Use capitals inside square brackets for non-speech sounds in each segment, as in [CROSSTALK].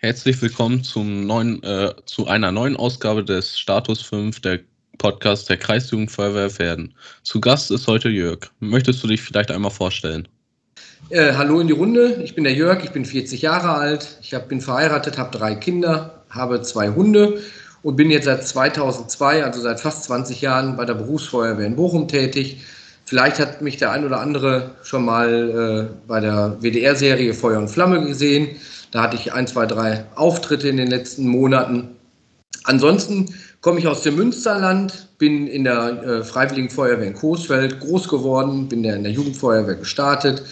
Herzlich willkommen zum neuen, äh, zu einer neuen Ausgabe des Status 5 der Podcast der Kreisjugendfeuerwehr Pferden. Zu Gast ist heute Jörg. Möchtest du dich vielleicht einmal vorstellen? Äh, hallo in die Runde, ich bin der Jörg, ich bin 40 Jahre alt, ich hab, bin verheiratet, habe drei Kinder, habe zwei Hunde und bin jetzt seit 2002, also seit fast 20 Jahren bei der Berufsfeuerwehr in Bochum tätig. Vielleicht hat mich der ein oder andere schon mal äh, bei der WDR-Serie Feuer und Flamme gesehen. Da hatte ich ein, zwei, drei Auftritte in den letzten Monaten. Ansonsten komme ich aus dem Münsterland, bin in der äh, Freiwilligen Feuerwehr in Coesfeld groß geworden, bin in der Jugendfeuerwehr gestartet,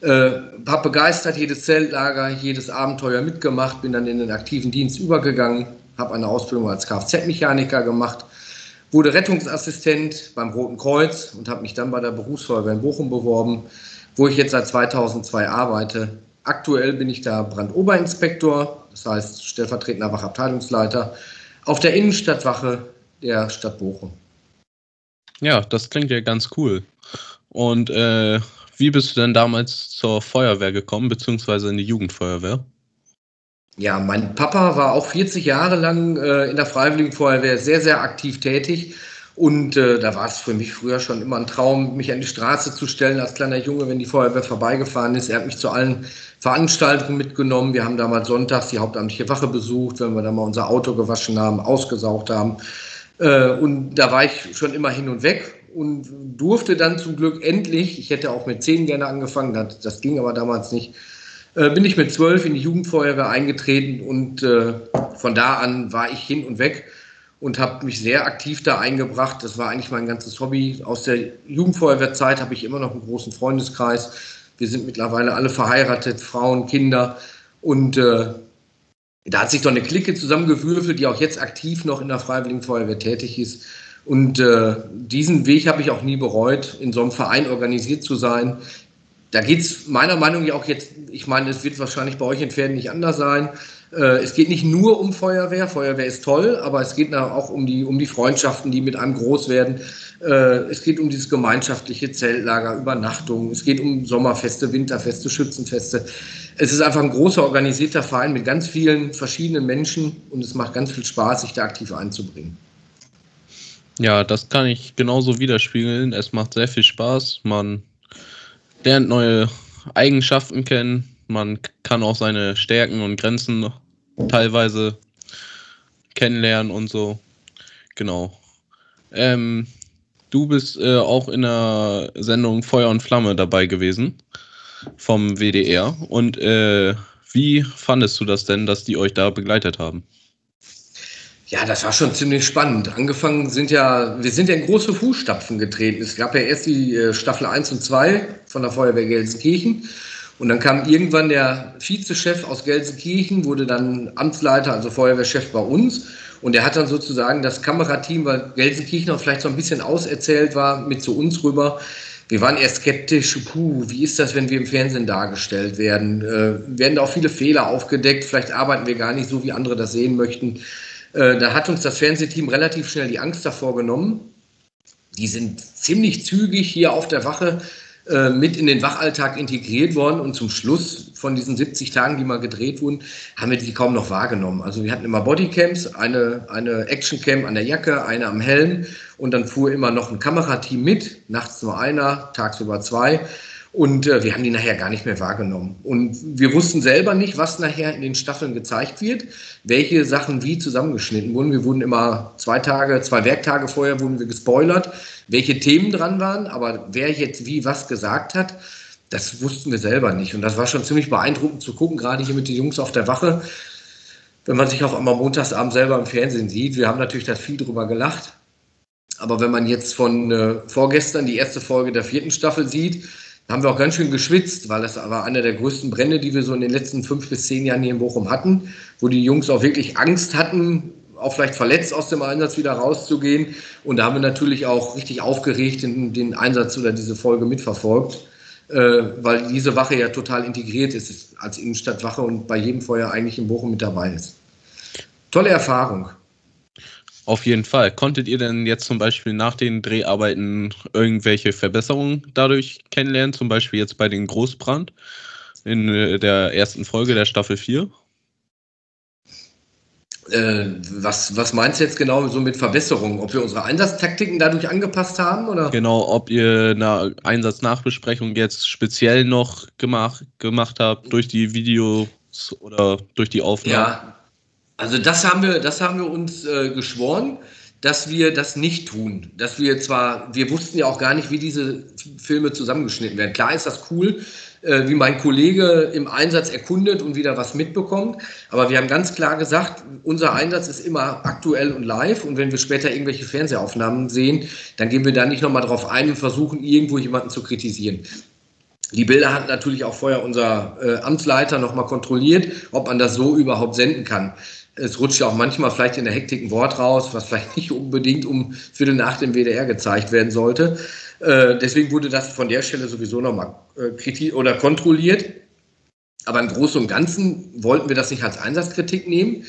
äh, habe begeistert jedes Zeltlager, jedes Abenteuer mitgemacht, bin dann in den aktiven Dienst übergegangen, habe eine Ausbildung als Kfz-Mechaniker gemacht, wurde Rettungsassistent beim Roten Kreuz und habe mich dann bei der Berufsfeuerwehr in Bochum beworben, wo ich jetzt seit 2002 arbeite Aktuell bin ich da Brandoberinspektor, das heißt stellvertretender Wachabteilungsleiter auf der Innenstadtwache der Stadt Bochum. Ja, das klingt ja ganz cool. Und äh, wie bist du denn damals zur Feuerwehr gekommen, beziehungsweise in die Jugendfeuerwehr? Ja, mein Papa war auch 40 Jahre lang äh, in der Freiwilligen Feuerwehr sehr, sehr aktiv tätig und äh, da war es für mich früher schon immer ein Traum, mich an die Straße zu stellen als kleiner Junge, wenn die Feuerwehr vorbeigefahren ist. Er hat mich zu allen Veranstaltungen mitgenommen. Wir haben damals sonntags die hauptamtliche Wache besucht, wenn wir da mal unser Auto gewaschen haben, ausgesaugt haben. Äh, und da war ich schon immer hin und weg und durfte dann zum Glück endlich, ich hätte auch mit zehn gerne angefangen, das, das ging aber damals nicht, äh, bin ich mit zwölf in die Jugendfeuerwehr eingetreten und äh, von da an war ich hin und weg und habe mich sehr aktiv da eingebracht. Das war eigentlich mein ganzes Hobby. Aus der Jugendfeuerwehrzeit habe ich immer noch einen großen Freundeskreis. Wir sind mittlerweile alle verheiratet, Frauen, Kinder. Und äh, da hat sich doch eine Clique zusammengewürfelt, die auch jetzt aktiv noch in der Freiwilligen Feuerwehr tätig ist. Und äh, diesen Weg habe ich auch nie bereut, in so einem Verein organisiert zu sein. Da geht es meiner Meinung nach auch jetzt, ich meine, es wird wahrscheinlich bei euch in Pferden nicht anders sein. Äh, es geht nicht nur um Feuerwehr, Feuerwehr ist toll, aber es geht auch um die, um die Freundschaften, die mit einem groß werden. Äh, es geht um dieses gemeinschaftliche Zeltlager, Übernachtung. Es geht um Sommerfeste, Winterfeste, Schützenfeste. Es ist einfach ein großer organisierter Verein mit ganz vielen verschiedenen Menschen und es macht ganz viel Spaß, sich da aktiv einzubringen. Ja, das kann ich genauso widerspiegeln. Es macht sehr viel Spaß. Man lernt neue Eigenschaften kennen. Man kann auch seine Stärken und Grenzen teilweise kennenlernen und so. Genau. Ähm, du bist äh, auch in der Sendung Feuer und Flamme dabei gewesen vom WDR. Und äh, wie fandest du das denn, dass die euch da begleitet haben? Ja, das war schon ziemlich spannend. Angefangen sind ja, wir sind ja in große Fußstapfen getreten. Es gab ja erst die äh, Staffel 1 und 2 von der Feuerwehr Gelsenkirchen. Und dann kam irgendwann der Vizechef aus Gelsenkirchen, wurde dann Amtsleiter, also Feuerwehrchef bei uns. Und er hat dann sozusagen das Kamerateam, weil Gelsenkirchen auch vielleicht so ein bisschen auserzählt war, mit zu uns rüber. Wir waren eher skeptisch, puh, wie ist das, wenn wir im Fernsehen dargestellt werden? Äh, werden da auch viele Fehler aufgedeckt? Vielleicht arbeiten wir gar nicht so, wie andere das sehen möchten. Äh, da hat uns das Fernsehteam relativ schnell die Angst davor genommen. Die sind ziemlich zügig hier auf der Wache äh, mit in den Wachalltag integriert worden und zum Schluss von diesen 70 Tagen, die mal gedreht wurden, haben wir die kaum noch wahrgenommen. Also wir hatten immer Bodycams, eine, eine Actioncam an der Jacke, eine am Helm und dann fuhr immer noch ein Kamerateam mit, nachts nur einer, tagsüber zwei. Und äh, wir haben die nachher gar nicht mehr wahrgenommen. Und wir wussten selber nicht, was nachher in den Staffeln gezeigt wird, welche Sachen wie zusammengeschnitten wurden. Wir wurden immer zwei Tage, zwei Werktage vorher wurden wir gespoilert, welche Themen dran waren, aber wer jetzt wie was gesagt hat, das wussten wir selber nicht. Und das war schon ziemlich beeindruckend zu gucken, gerade hier mit den Jungs auf der Wache. Wenn man sich auch einmal montagsabend selber im Fernsehen sieht, wir haben natürlich da viel drüber gelacht. Aber wenn man jetzt von äh, vorgestern die erste Folge der vierten Staffel sieht, haben wir auch ganz schön geschwitzt, weil das war einer der größten Brände, die wir so in den letzten fünf bis zehn Jahren hier in Bochum hatten, wo die Jungs auch wirklich Angst hatten, auch vielleicht verletzt aus dem Einsatz wieder rauszugehen. Und da haben wir natürlich auch richtig aufgeregt den, den Einsatz oder diese Folge mitverfolgt, äh, weil diese Wache ja total integriert ist als Innenstadtwache und bei jedem Feuer eigentlich in Bochum mit dabei ist. Tolle Erfahrung. Auf jeden Fall. Konntet ihr denn jetzt zum Beispiel nach den Dreharbeiten irgendwelche Verbesserungen dadurch kennenlernen? Zum Beispiel jetzt bei den Großbrand in äh, der ersten Folge der Staffel 4? Äh, was, was meinst du jetzt genau so mit Verbesserungen? Ob wir unsere Einsatztaktiken dadurch angepasst haben? Oder? Genau, ob ihr eine Einsatznachbesprechung jetzt speziell noch gemacht, gemacht habt durch die Videos oder durch die Aufnahmen. Ja, also das haben wir, das haben wir uns äh, geschworen, dass wir das nicht tun. Dass wir zwar, wir wussten ja auch gar nicht, wie diese Filme zusammengeschnitten werden. Klar ist das cool, äh, wie mein Kollege im Einsatz erkundet und wieder was mitbekommt. Aber wir haben ganz klar gesagt, unser Einsatz ist immer aktuell und live. Und wenn wir später irgendwelche Fernsehaufnahmen sehen, dann gehen wir da nicht nochmal drauf ein und versuchen, irgendwo jemanden zu kritisieren. Die Bilder hat natürlich auch vorher unser äh, Amtsleiter nochmal kontrolliert, ob man das so überhaupt senden kann. Es rutscht ja auch manchmal vielleicht in der Hektik ein Wort raus, was vielleicht nicht unbedingt um Viertel nach dem WDR gezeigt werden sollte. Äh, deswegen wurde das von der Stelle sowieso nochmal äh, oder kontrolliert. Aber im Großen und Ganzen wollten wir das nicht als Einsatzkritik nehmen.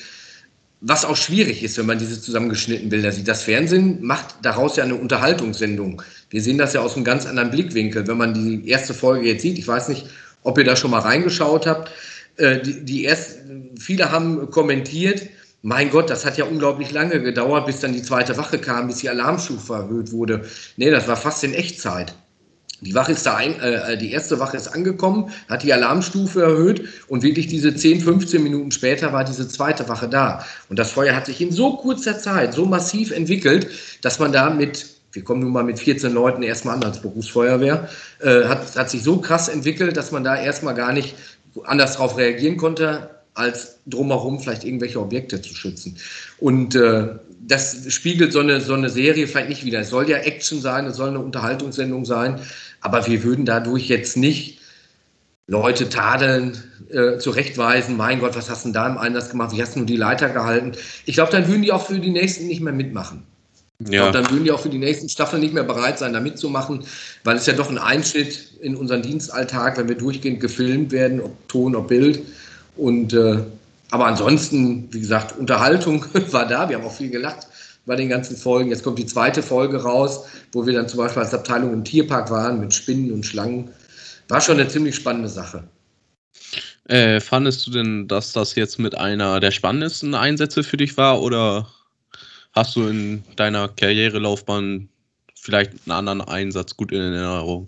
Was auch schwierig ist, wenn man diese zusammengeschnittenen Bilder sieht. Das Fernsehen macht daraus ja eine Unterhaltungssendung. Wir sehen das ja aus einem ganz anderen Blickwinkel. Wenn man die erste Folge jetzt sieht, ich weiß nicht, ob ihr da schon mal reingeschaut habt, äh, die, die erst, viele haben kommentiert, mein Gott, das hat ja unglaublich lange gedauert, bis dann die zweite Wache kam, bis die Alarmstufe erhöht wurde. Nee, das war fast in Echtzeit. Die Wache ist da ein, äh, die erste Wache ist angekommen, hat die Alarmstufe erhöht und wirklich diese 10, 15 Minuten später war diese zweite Wache da. Und das Feuer hat sich in so kurzer Zeit so massiv entwickelt, dass man da mit, wir kommen nun mal mit 14 Leuten erstmal an als Berufsfeuerwehr, äh, hat, hat sich so krass entwickelt, dass man da erstmal gar nicht anders darauf reagieren konnte, als drumherum vielleicht irgendwelche Objekte zu schützen. Und äh, das spiegelt so eine, so eine Serie vielleicht nicht wieder. Es soll ja Action sein, es soll eine Unterhaltungssendung sein, aber wir würden dadurch jetzt nicht Leute tadeln, äh, zurechtweisen, mein Gott, was hast du denn da im Einsatz gemacht, wie hast du nur die Leiter gehalten? Ich glaube, dann würden die auch für die nächsten nicht mehr mitmachen. Ja. Glaube, dann würden die auch für die nächsten Staffeln nicht mehr bereit sein, da mitzumachen, weil es ja doch ein Einschnitt in unseren Dienstalltag, wenn wir durchgehend gefilmt werden, ob Ton, ob Bild. Und äh, aber ansonsten, wie gesagt, Unterhaltung [LAUGHS] war da. Wir haben auch viel gelacht bei den ganzen Folgen. Jetzt kommt die zweite Folge raus, wo wir dann zum Beispiel als Abteilung im Tierpark waren mit Spinnen und Schlangen. War schon eine ziemlich spannende Sache. Äh, fandest du denn, dass das jetzt mit einer der spannendsten Einsätze für dich war oder hast du in deiner Karrierelaufbahn vielleicht einen anderen Einsatz gut in Erinnerung?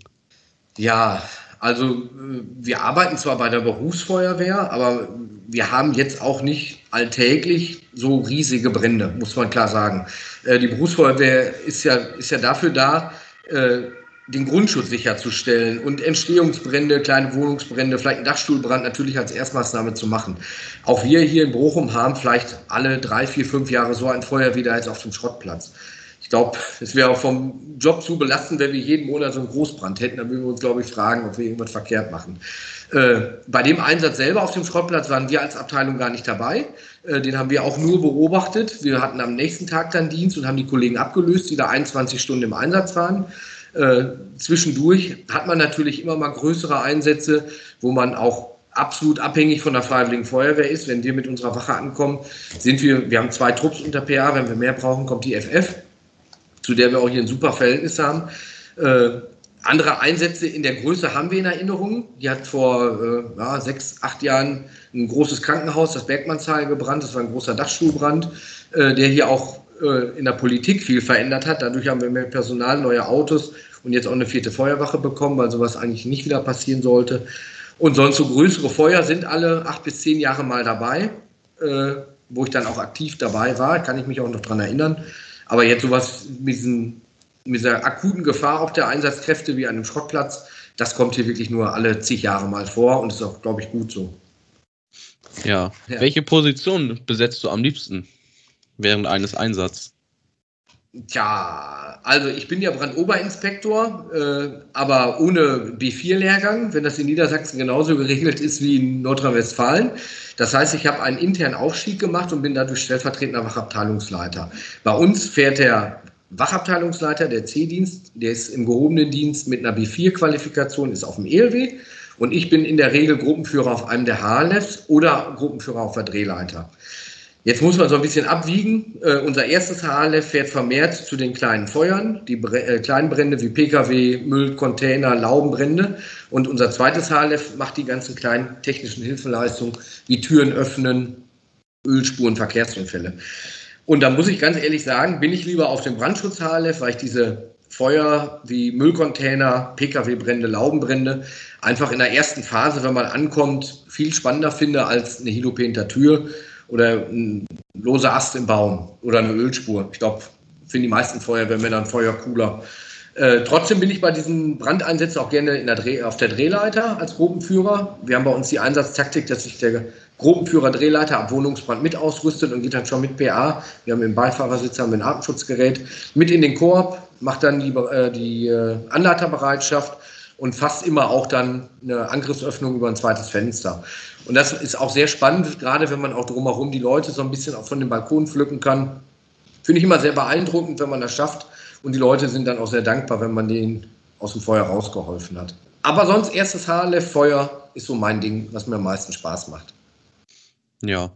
Ja, also äh, wir arbeiten zwar bei der Berufsfeuerwehr, aber wir haben jetzt auch nicht alltäglich so riesige Brände, muss man klar sagen. Äh, die Berufsfeuerwehr ist ja, ist ja dafür da, äh, den Grundschutz sicherzustellen und Entstehungsbrände, kleine Wohnungsbrände, vielleicht einen Dachstuhlbrand natürlich als Erstmaßnahme zu machen. Auch wir hier in Bochum haben vielleicht alle drei, vier, fünf Jahre so ein Feuer wie da jetzt auf dem Schrottplatz ich glaube, es wäre vom Job zu belastend, wenn wir jeden Monat so einen Großbrand hätten. Dann würden wir uns, glaube ich, fragen, ob wir irgendwas verkehrt machen. Äh, bei dem Einsatz selber auf dem Schrottplatz waren wir als Abteilung gar nicht dabei. Äh, den haben wir auch nur beobachtet. Wir hatten am nächsten Tag dann Dienst und haben die Kollegen abgelöst, die da 21 Stunden im Einsatz waren. Äh, zwischendurch hat man natürlich immer mal größere Einsätze, wo man auch absolut abhängig von der Freiwilligen Feuerwehr ist. Wenn wir mit unserer Wache ankommen, sind wir, wir haben zwei Trupps unter PA, wenn wir mehr brauchen, kommt die FF zu der wir auch hier ein super Verhältnis haben. Äh, andere Einsätze in der Größe haben wir in Erinnerung. Die hat vor äh, ja, sechs, acht Jahren ein großes Krankenhaus, das Bergmannshaal, gebrannt. Das war ein großer Dachstuhlbrand, äh, der hier auch äh, in der Politik viel verändert hat. Dadurch haben wir mehr Personal, neue Autos und jetzt auch eine vierte Feuerwache bekommen, weil sowas eigentlich nicht wieder passieren sollte. Und sonst so größere Feuer sind alle acht bis zehn Jahre mal dabei, äh, wo ich dann auch aktiv dabei war, kann ich mich auch noch dran erinnern. Aber jetzt sowas mit, diesen, mit dieser akuten Gefahr auch der Einsatzkräfte wie an einem Schrottplatz, das kommt hier wirklich nur alle zig Jahre mal vor und ist auch, glaube ich, gut so. Ja. ja. Welche Position besetzt du am liebsten während eines Einsatzes? Tja, also ich bin ja Brandoberinspektor, äh, aber ohne B4-Lehrgang, wenn das in Niedersachsen genauso geregelt ist wie in Nordrhein-Westfalen. Das heißt, ich habe einen internen Aufstieg gemacht und bin dadurch stellvertretender Wachabteilungsleiter. Bei uns fährt der Wachabteilungsleiter, der C-Dienst, der ist im gehobenen Dienst mit einer B4-Qualifikation, ist auf dem ELW. Und ich bin in der Regel Gruppenführer auf einem der HLFs oder Gruppenführer auf der Drehleiter. Jetzt muss man so ein bisschen abwiegen. Äh, unser erstes HLF fährt vermehrt zu den kleinen Feuern, die Bre äh, kleinen Brände wie Pkw, Müll, Container, Laubenbrände. Und unser zweites HLF macht die ganzen kleinen technischen Hilfeleistungen wie Türen öffnen, Ölspuren, Verkehrsunfälle. Und da muss ich ganz ehrlich sagen, bin ich lieber auf dem Brandschutzhaarlef, weil ich diese Feuer wie Müllcontainer, Pkw-Brände, Laubenbrände einfach in der ersten Phase, wenn man ankommt, viel spannender finde als eine hinter Tür oder ein loser Ast im Baum oder eine Ölspur. Ich glaube, finden die meisten Feuerwehrmänner ein Feuer cooler. Äh, trotzdem bin ich bei diesen Brandeinsätzen auch gerne der Dreh, auf der Drehleiter als Gruppenführer. Wir haben bei uns die Einsatztaktik, dass sich der Gruppenführer Drehleiter ab Wohnungsbrand mit ausrüstet und geht dann schon mit PA. Wir haben im Beifahrersitz haben wir ein Atemschutzgerät mit in den Korb, macht dann die, äh, die äh, Anleiterbereitschaft und fast immer auch dann eine Angriffsöffnung über ein zweites Fenster. Und das ist auch sehr spannend, gerade wenn man auch drumherum die Leute so ein bisschen auch von dem Balkon pflücken kann. Finde ich immer sehr beeindruckend, wenn man das schafft. Und die Leute sind dann auch sehr dankbar, wenn man denen aus dem Feuer rausgeholfen hat. Aber sonst erstes Haarleff, Feuer ist so mein Ding, was mir am meisten Spaß macht. Ja.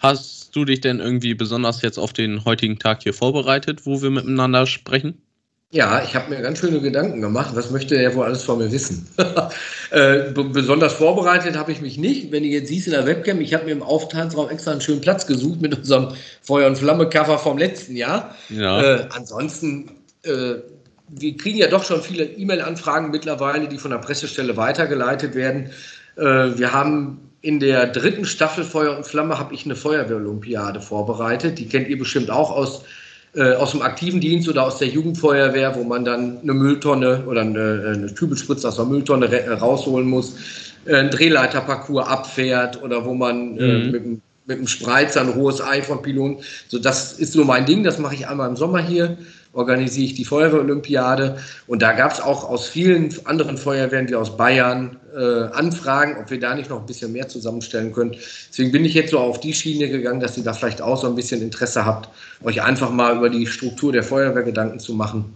Hast du dich denn irgendwie besonders jetzt auf den heutigen Tag hier vorbereitet, wo wir miteinander sprechen? Ja, ich habe mir ganz schöne Gedanken gemacht. Was möchte er wohl alles von mir wissen? [LAUGHS] äh, besonders vorbereitet habe ich mich nicht. Wenn ihr jetzt siehst in der Webcam, ich habe mir im Aufenthaltsraum extra einen schönen Platz gesucht mit unserem Feuer- und Flamme-Cover vom letzten Jahr. Ja. Äh, ansonsten, äh, wir kriegen ja doch schon viele E-Mail-Anfragen mittlerweile, die von der Pressestelle weitergeleitet werden. Äh, wir haben in der dritten Staffel Feuer und Flamme habe ich eine Feuerwehr-Olympiade vorbereitet. Die kennt ihr bestimmt auch aus äh, aus dem aktiven Dienst oder aus der Jugendfeuerwehr, wo man dann eine Mülltonne oder eine, eine Kübelspritze aus der Mülltonne äh, rausholen muss, äh, einen Drehleiterparcours abfährt oder wo man mhm. äh, mit, mit einem Spreizer ein hohes Ei von Pylonen. So, das ist so mein Ding, das mache ich einmal im Sommer hier organisiere ich die Feuerwehrolympiade. Und da gab es auch aus vielen anderen Feuerwehren wie aus Bayern äh, Anfragen, ob wir da nicht noch ein bisschen mehr zusammenstellen können. Deswegen bin ich jetzt so auf die Schiene gegangen, dass ihr da vielleicht auch so ein bisschen Interesse habt, euch einfach mal über die Struktur der Feuerwehr Gedanken zu machen.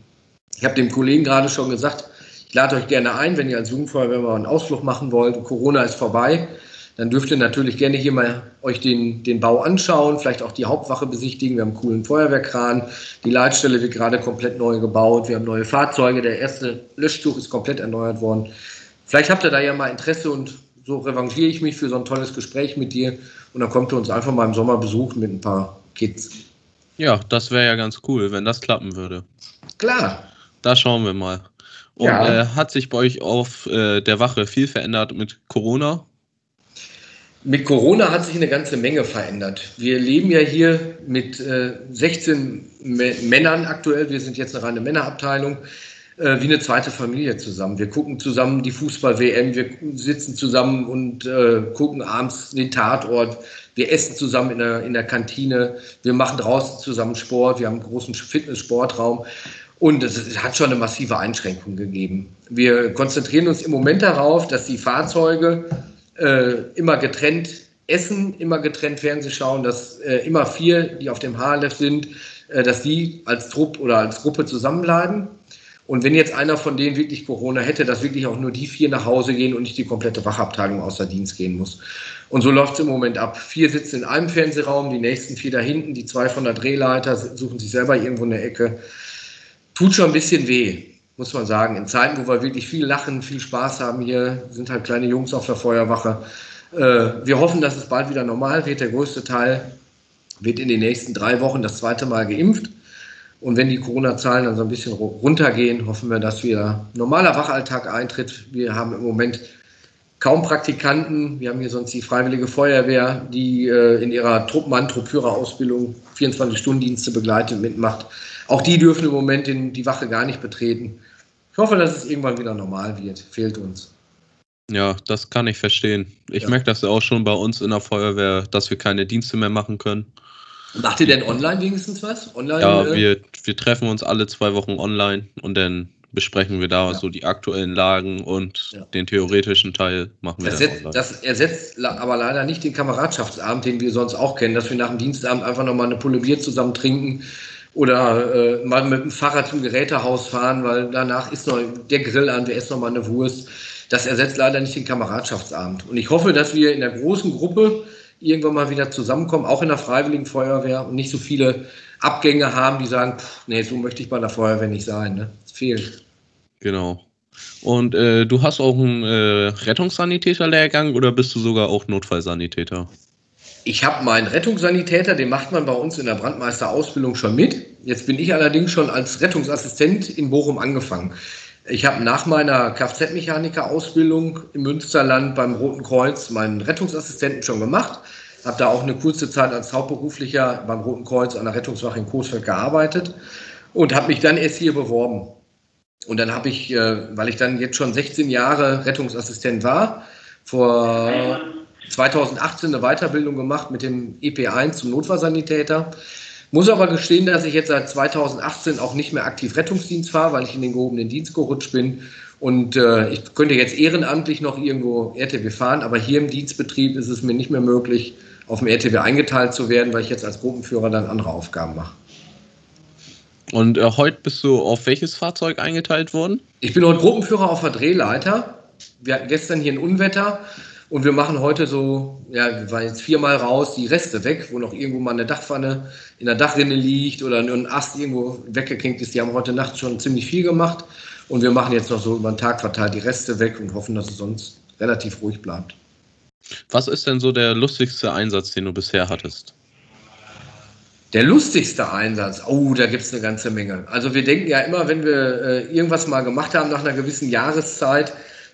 Ich habe dem Kollegen gerade schon gesagt, ich lade euch gerne ein, wenn ihr als Jugendfeuerwehr mal einen Ausflug machen wollt. Corona ist vorbei dann dürft ihr natürlich gerne hier mal euch den, den Bau anschauen, vielleicht auch die Hauptwache besichtigen. Wir haben einen coolen Feuerwehrkran. Die Leitstelle wird gerade komplett neu gebaut. Wir haben neue Fahrzeuge. Der erste Löschtuch ist komplett erneuert worden. Vielleicht habt ihr da ja mal Interesse und so revanchiere ich mich für so ein tolles Gespräch mit dir. Und dann kommt ihr uns einfach mal im Sommer besuchen mit ein paar Kids. Ja, das wäre ja ganz cool, wenn das klappen würde. Klar. Da schauen wir mal. Und ja. äh, hat sich bei euch auf äh, der Wache viel verändert mit Corona? Mit Corona hat sich eine ganze Menge verändert. Wir leben ja hier mit äh, 16 Männern aktuell. Wir sind jetzt eine reine Männerabteilung, äh, wie eine zweite Familie zusammen. Wir gucken zusammen die Fußball-WM, wir sitzen zusammen und äh, gucken abends den Tatort. Wir essen zusammen in der, in der Kantine. Wir machen draußen zusammen Sport. Wir haben einen großen Fitness-Sportraum. Und es hat schon eine massive Einschränkung gegeben. Wir konzentrieren uns im Moment darauf, dass die Fahrzeuge äh, immer getrennt essen, immer getrennt Fernseh schauen, dass äh, immer vier, die auf dem HLF sind, äh, dass die als Trupp oder als Gruppe zusammenbleiben. Und wenn jetzt einer von denen wirklich Corona hätte, dass wirklich auch nur die vier nach Hause gehen und nicht die komplette Wachabteilung außer Dienst gehen muss. Und so läuft es im Moment ab. Vier sitzen in einem Fernsehraum, die nächsten vier da hinten, die zwei von der Drehleiter suchen sich selber irgendwo in der Ecke. Tut schon ein bisschen weh muss man sagen. In Zeiten, wo wir wirklich viel lachen, viel Spaß haben hier, sind halt kleine Jungs auf der Feuerwache. Äh, wir hoffen, dass es bald wieder normal wird. Der größte Teil wird in den nächsten drei Wochen das zweite Mal geimpft. Und wenn die Corona-Zahlen dann so ein bisschen runtergehen, hoffen wir, dass wieder normaler Wachalltag eintritt. Wir haben im Moment kaum Praktikanten. Wir haben hier sonst die Freiwillige Feuerwehr, die äh, in ihrer Truppmann, Truppführerausbildung 24-Stunden-Dienste begleitet mitmacht. Auch die dürfen im Moment den, die Wache gar nicht betreten. Ich hoffe, dass es irgendwann wieder normal wird. Fehlt uns. Ja, das kann ich verstehen. Ich ja. merke das ja auch schon bei uns in der Feuerwehr, dass wir keine Dienste mehr machen können. Macht ihr denn online wenigstens was? Online, ja, äh? wir, wir treffen uns alle zwei Wochen online und dann besprechen wir da ja. so die aktuellen Lagen und ja. den theoretischen Teil machen wir das, setzt, das ersetzt aber leider nicht den Kameradschaftsabend, den wir sonst auch kennen, dass wir nach dem Dienstabend einfach nochmal eine Pulle Bier zusammen trinken oder äh, mal mit dem Fahrrad zum Gerätehaus fahren, weil danach ist noch der Grill an, wir essen noch mal eine Wurst. Das ersetzt leider nicht den Kameradschaftsabend. Und ich hoffe, dass wir in der großen Gruppe irgendwann mal wieder zusammenkommen, auch in der Freiwilligen Feuerwehr und nicht so viele Abgänge haben, die sagen, pff, nee, so möchte ich bei der Feuerwehr nicht sein. Ne? Das fehlt. Genau. Und äh, du hast auch einen äh, Rettungssanitäter-Lehrgang oder bist du sogar auch Notfallsanitäter? Ich habe meinen Rettungssanitäter, den macht man bei uns in der Brandmeisterausbildung schon mit. Jetzt bin ich allerdings schon als Rettungsassistent in Bochum angefangen. Ich habe nach meiner Kfz-Mechaniker-Ausbildung im Münsterland beim Roten Kreuz meinen Rettungsassistenten schon gemacht. Habe da auch eine kurze Zeit als Hauptberuflicher beim Roten Kreuz an der Rettungswache in Coesfeld gearbeitet und habe mich dann erst hier beworben. Und dann habe ich, äh, weil ich dann jetzt schon 16 Jahre Rettungsassistent war, vor 2018 eine Weiterbildung gemacht mit dem EP1 zum Notfallsanitäter. Muss aber gestehen, dass ich jetzt seit 2018 auch nicht mehr aktiv Rettungsdienst fahre, weil ich in den gehobenen Dienst gerutscht bin. Und äh, ich könnte jetzt ehrenamtlich noch irgendwo RTW fahren, aber hier im Dienstbetrieb ist es mir nicht mehr möglich, auf dem RTW eingeteilt zu werden, weil ich jetzt als Gruppenführer dann andere Aufgaben mache. Und äh, heute bist du auf welches Fahrzeug eingeteilt worden? Ich bin heute Gruppenführer auf der Drehleiter. Wir hatten gestern hier ein Unwetter und wir machen heute so, ja, wir waren jetzt viermal raus, die Reste weg, wo noch irgendwo mal eine Dachpfanne in der Dachrinne liegt oder ein Ast irgendwo weggeklinkt ist. Die haben heute Nacht schon ziemlich viel gemacht. Und wir machen jetzt noch so über den Tag verteilt die Reste weg und hoffen, dass es sonst relativ ruhig bleibt. Was ist denn so der lustigste Einsatz, den du bisher hattest? Der lustigste Einsatz, oh, da gibt es eine ganze Menge. Also wir denken ja immer, wenn wir äh, irgendwas mal gemacht haben nach einer gewissen Jahreszeit,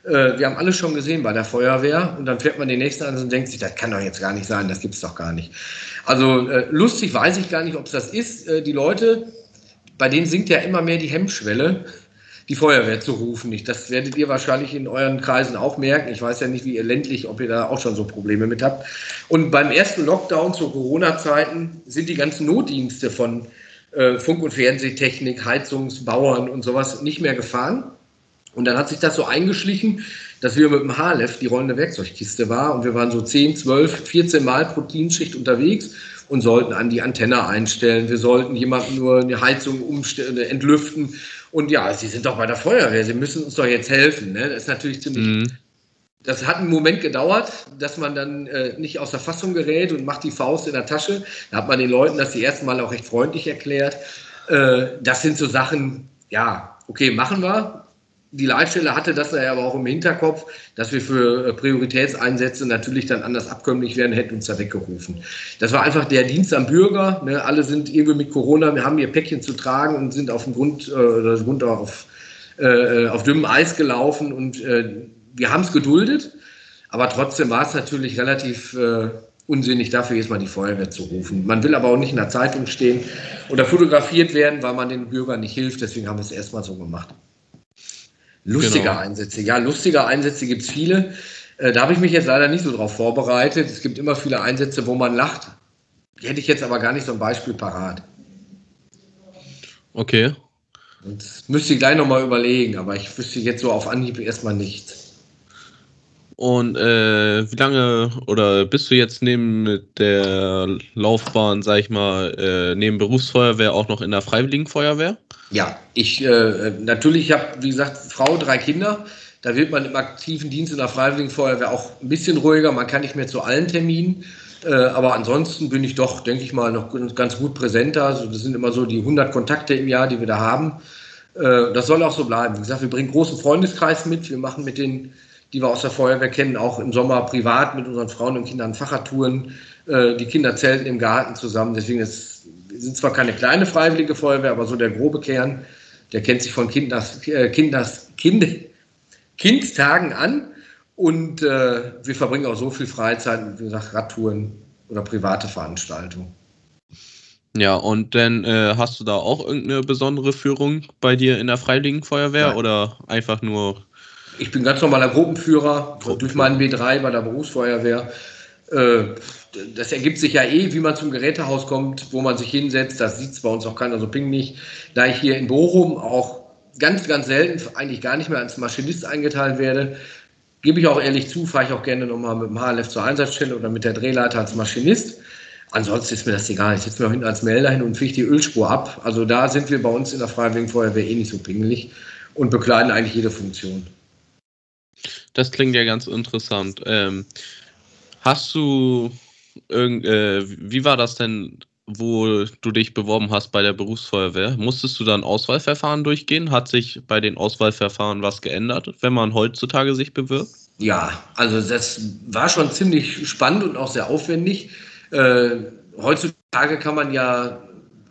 wir haben alles schon gesehen bei der Feuerwehr und dann fährt man den nächsten an und denkt sich, das kann doch jetzt gar nicht sein, das gibt es doch gar nicht. Also äh, lustig weiß ich gar nicht, ob es das ist. Äh, die Leute, bei denen sinkt ja immer mehr die Hemmschwelle, die Feuerwehr zu rufen. Das werdet ihr wahrscheinlich in euren Kreisen auch merken. Ich weiß ja nicht, wie ihr ländlich, ob ihr da auch schon so Probleme mit habt. Und beim ersten Lockdown zu Corona-Zeiten sind die ganzen Notdienste von äh, Funk- und Fernsehtechnik, Heizungsbauern und sowas nicht mehr gefahren. Und dann hat sich das so eingeschlichen, dass wir mit dem HLF die rollende Werkzeugkiste war und wir waren so 10, 12, 14 Mal pro Dienstschicht unterwegs und sollten an die Antenne einstellen. Wir sollten jemanden nur eine Heizung umstellen, äh, entlüften. Und ja, Sie sind doch bei der Feuerwehr, Sie müssen uns doch jetzt helfen. Ne? Das ist natürlich ziemlich. Mhm. Das hat einen Moment gedauert, dass man dann äh, nicht aus der Fassung gerät und macht die Faust in der Tasche. Da hat man den Leuten das die ersten Mal auch recht freundlich erklärt. Äh, das sind so Sachen, ja, okay, machen wir die Leitstelle hatte das ja aber auch im Hinterkopf, dass wir für äh, Prioritätseinsätze natürlich dann anders abkömmlich werden, hätten uns da weggerufen. Das war einfach der Dienst am Bürger. Ne? Alle sind irgendwie mit Corona, wir haben ihr Päckchen zu tragen und sind auf dem Grund, äh, Grund auf, äh, auf dünnem Eis gelaufen und äh, wir haben es geduldet. Aber trotzdem war es natürlich relativ äh, unsinnig, dafür jetzt mal die Feuerwehr zu rufen. Man will aber auch nicht in der Zeitung stehen oder fotografiert werden, weil man den Bürgern nicht hilft. Deswegen haben wir es erstmal so gemacht. Lustige genau. Einsätze. Ja, lustige Einsätze gibt es viele. Äh, da habe ich mich jetzt leider nicht so drauf vorbereitet. Es gibt immer viele Einsätze, wo man lacht. Die hätte ich jetzt aber gar nicht so ein Beispiel parat. Okay. Und müsste ich gleich nochmal überlegen, aber ich wüsste jetzt so auf Anhieb erstmal nichts. Und äh, wie lange oder bist du jetzt neben der Laufbahn, sag ich mal, äh, neben Berufsfeuerwehr auch noch in der Freiwilligenfeuerwehr? Ja, ich äh, natürlich habe, wie gesagt, Frau, drei Kinder. Da wird man im aktiven Dienst in der Freiwilligenfeuerwehr auch ein bisschen ruhiger. Man kann nicht mehr zu allen Terminen. Äh, aber ansonsten bin ich doch, denke ich mal, noch ganz gut präsenter. Also das sind immer so die 100 Kontakte im Jahr, die wir da haben. Äh, das soll auch so bleiben. Wie gesagt, wir bringen großen Freundeskreis mit. Wir machen mit den die wir aus der Feuerwehr kennen, auch im Sommer privat mit unseren Frauen und Kindern Fahrradtouren. Äh, die Kinder zelten im Garten zusammen. Deswegen ist, sind zwar keine kleine freiwillige Feuerwehr, aber so der grobe Kern, der kennt sich von Kinders, äh, Kinders, kind, Kindstagen an. Und äh, wir verbringen auch so viel Freizeit, wie gesagt, Radtouren oder private Veranstaltungen. Ja, und dann äh, hast du da auch irgendeine besondere Führung bei dir in der Freiwilligen Feuerwehr Nein. oder einfach nur ich bin ganz normaler Gruppenführer, Gruppenführer. durch meinen B3 bei der Berufsfeuerwehr. Äh, das ergibt sich ja eh, wie man zum Gerätehaus kommt, wo man sich hinsetzt. Das sieht es bei uns auch keiner so pingelig. Da ich hier in Bochum auch ganz, ganz selten, eigentlich gar nicht mehr als Maschinist eingeteilt werde, gebe ich auch ehrlich zu, fahre ich auch gerne nochmal mit dem HLF zur Einsatzstelle oder mit der Drehleiter als Maschinist. Ansonsten ist mir das egal. Ich setze mir auch hinten als Melder hin und fliege die Ölspur ab. Also da sind wir bei uns in der Freiwilligen Feuerwehr eh nicht so pingelig und bekleiden eigentlich jede Funktion. Das klingt ja ganz interessant. Ähm, hast du irgend, äh, wie war das denn, wo du dich beworben hast bei der Berufsfeuerwehr? Musstest du dann Auswahlverfahren durchgehen? Hat sich bei den Auswahlverfahren was geändert, wenn man heutzutage sich bewirbt? Ja, also das war schon ziemlich spannend und auch sehr aufwendig. Äh, heutzutage kann man ja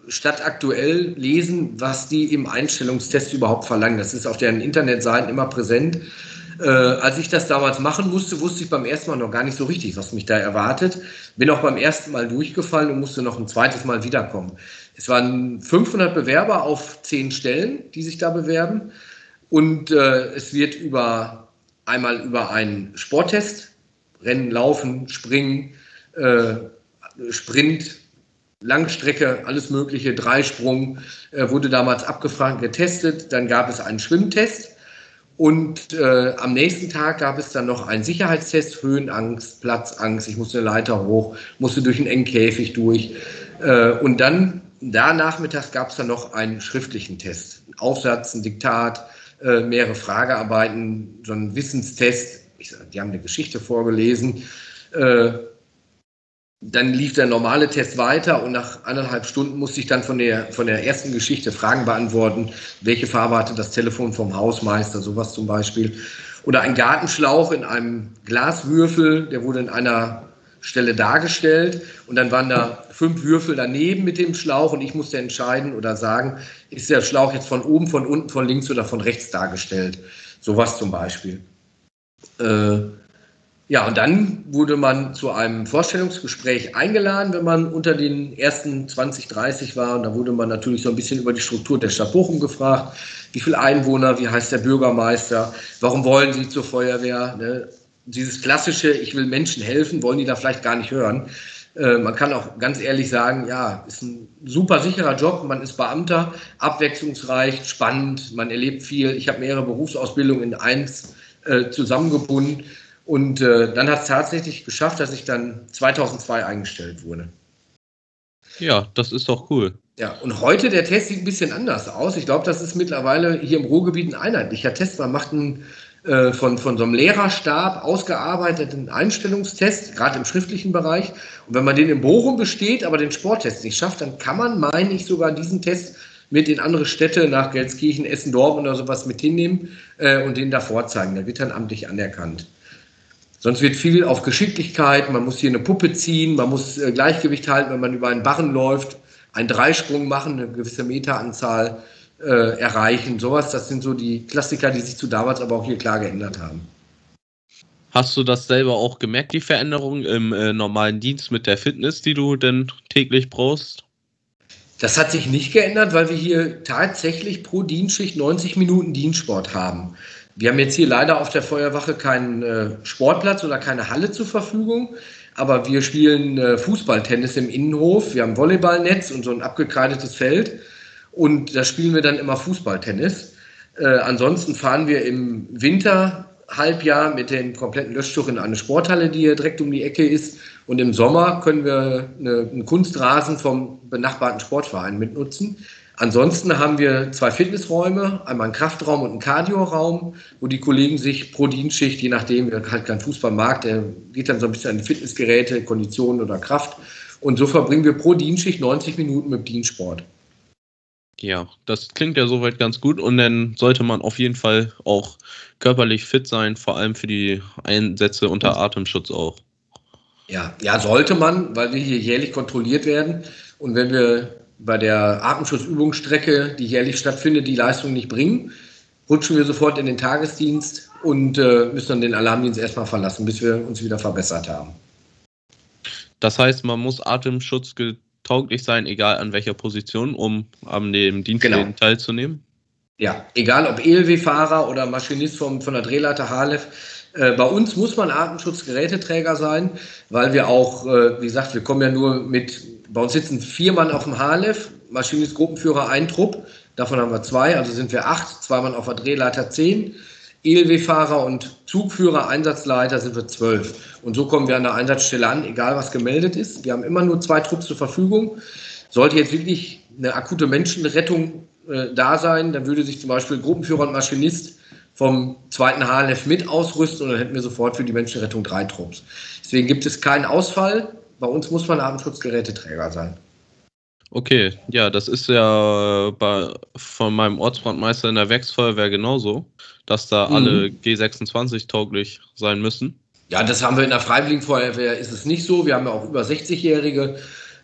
statt aktuell lesen, was die im Einstellungstest überhaupt verlangen. Das ist auf deren Internetseiten immer präsent. Äh, als ich das damals machen musste, wusste ich beim ersten Mal noch gar nicht so richtig, was mich da erwartet. Bin auch beim ersten Mal durchgefallen und musste noch ein zweites Mal wiederkommen. Es waren 500 Bewerber auf 10 Stellen, die sich da bewerben. Und äh, es wird über einmal über einen Sporttest, Rennen, Laufen, Springen, äh, Sprint, Langstrecke, alles Mögliche, Dreisprung, äh, wurde damals abgefragt, getestet. Dann gab es einen Schwimmtest und äh, am nächsten Tag gab es dann noch einen Sicherheitstest, Höhenangst, Platzangst. Ich musste eine Leiter hoch, musste durch einen engen Käfig durch. Äh, und dann, da nachmittags gab es dann noch einen schriftlichen Test. Ein Aufsatz, ein Diktat, äh, mehrere Fragearbeiten, so ein Wissenstest. Ich, die haben eine Geschichte vorgelesen. Dann lief der normale Test weiter und nach anderthalb Stunden musste ich dann von der, von der ersten Geschichte Fragen beantworten. Welche Farbe hatte das Telefon vom Hausmeister, sowas zum Beispiel. Oder ein Gartenschlauch in einem Glaswürfel, der wurde in einer Stelle dargestellt und dann waren da fünf Würfel daneben mit dem Schlauch und ich musste entscheiden oder sagen, ist der Schlauch jetzt von oben, von unten, von links oder von rechts dargestellt. Sowas zum Beispiel. Äh, ja, und dann wurde man zu einem Vorstellungsgespräch eingeladen, wenn man unter den ersten 20, 30 war. Und da wurde man natürlich so ein bisschen über die Struktur der Stadt Bochum gefragt. Wie viele Einwohner, wie heißt der Bürgermeister, warum wollen Sie zur Feuerwehr? Ne? Dieses klassische, ich will Menschen helfen, wollen die da vielleicht gar nicht hören. Äh, man kann auch ganz ehrlich sagen, ja, ist ein super sicherer Job. Man ist Beamter, abwechslungsreich, spannend, man erlebt viel. Ich habe mehrere Berufsausbildungen in eins äh, zusammengebunden. Und äh, dann hat es tatsächlich geschafft, dass ich dann 2002 eingestellt wurde. Ja, das ist doch cool. Ja, und heute der Test sieht ein bisschen anders aus. Ich glaube, das ist mittlerweile hier im Ruhrgebiet ein einheitlicher Test. Man macht einen äh, von, von so einem Lehrerstab ausgearbeiteten Einstellungstest, gerade im schriftlichen Bereich. Und wenn man den in Bochum besteht, aber den Sporttest nicht schafft, dann kann man, meine ich, sogar diesen Test mit in andere Städte nach Gelskirchen, Essen, Dortmund oder sowas mit hinnehmen äh, und den da vorzeigen. Der wird dann amtlich anerkannt. Sonst wird viel auf Geschicklichkeit, man muss hier eine Puppe ziehen, man muss äh, Gleichgewicht halten, wenn man über einen Barren läuft, einen Dreisprung machen, eine gewisse Meteranzahl äh, erreichen. Sowas, das sind so die Klassiker, die sich zu damals aber auch hier klar geändert haben. Hast du das selber auch gemerkt, die Veränderung im äh, normalen Dienst mit der Fitness, die du denn täglich brauchst? Das hat sich nicht geändert, weil wir hier tatsächlich pro Dienstschicht 90 Minuten Dienstsport haben. Wir haben jetzt hier leider auf der Feuerwache keinen äh, Sportplatz oder keine Halle zur Verfügung, aber wir spielen äh, Fußballtennis im Innenhof. Wir haben Volleyballnetz und so ein abgekreidetes Feld und da spielen wir dann immer Fußballtennis. Äh, ansonsten fahren wir im Winterhalbjahr mit dem kompletten Löschtuch in eine Sporthalle, die hier direkt um die Ecke ist. Und im Sommer können wir eine, einen Kunstrasen vom benachbarten Sportverein mitnutzen. Ansonsten haben wir zwei Fitnessräume, einmal einen Kraftraum und einen Cardioraum, wo die Kollegen sich pro Dienstschicht, je nachdem, wer halt kein Fußball mag, der geht dann so ein bisschen an die Fitnessgeräte, Konditionen oder Kraft. Und so verbringen wir pro Dienstschicht 90 Minuten mit Dienstsport. Ja, das klingt ja soweit ganz gut und dann sollte man auf jeden Fall auch körperlich fit sein, vor allem für die Einsätze unter Atemschutz auch. Ja, ja, sollte man, weil wir hier jährlich kontrolliert werden und wenn wir bei der Atemschutzübungsstrecke, die jährlich stattfindet, die Leistung nicht bringen, rutschen wir sofort in den Tagesdienst und äh, müssen dann den Alarmdienst erstmal verlassen, bis wir uns wieder verbessert haben. Das heißt, man muss atemschutztauglich sein, egal an welcher Position, um an dem Dienst genau. teilzunehmen? Ja, egal ob ELW-Fahrer oder Maschinist vom, von der Drehleiter Halef. Äh, bei uns muss man Atemschutzgeräteträger sein, weil wir auch, äh, wie gesagt, wir kommen ja nur mit bei uns sitzen vier Mann auf dem Halef, Maschinist, Gruppenführer, ein Trupp. Davon haben wir zwei, also sind wir acht, zwei Mann auf der Drehleiter zehn. ELW-Fahrer und Zugführer, Einsatzleiter sind wir zwölf. Und so kommen wir an der Einsatzstelle an, egal was gemeldet ist. Wir haben immer nur zwei Trupps zur Verfügung. Sollte jetzt wirklich eine akute Menschenrettung äh, da sein, dann würde sich zum Beispiel Gruppenführer und Maschinist vom zweiten HLF mit ausrüsten und dann hätten wir sofort für die Menschenrettung drei Trupps. Deswegen gibt es keinen Ausfall bei uns muss man Atemschutzgeräteträger sein. Okay, ja, das ist ja bei, von meinem Ortsbrandmeister in der Werksfeuerwehr genauso, dass da mhm. alle G26 tauglich sein müssen. Ja, das haben wir in der Freiwilligenfeuerwehr, ist es nicht so. Wir haben ja auch über 60-Jährige.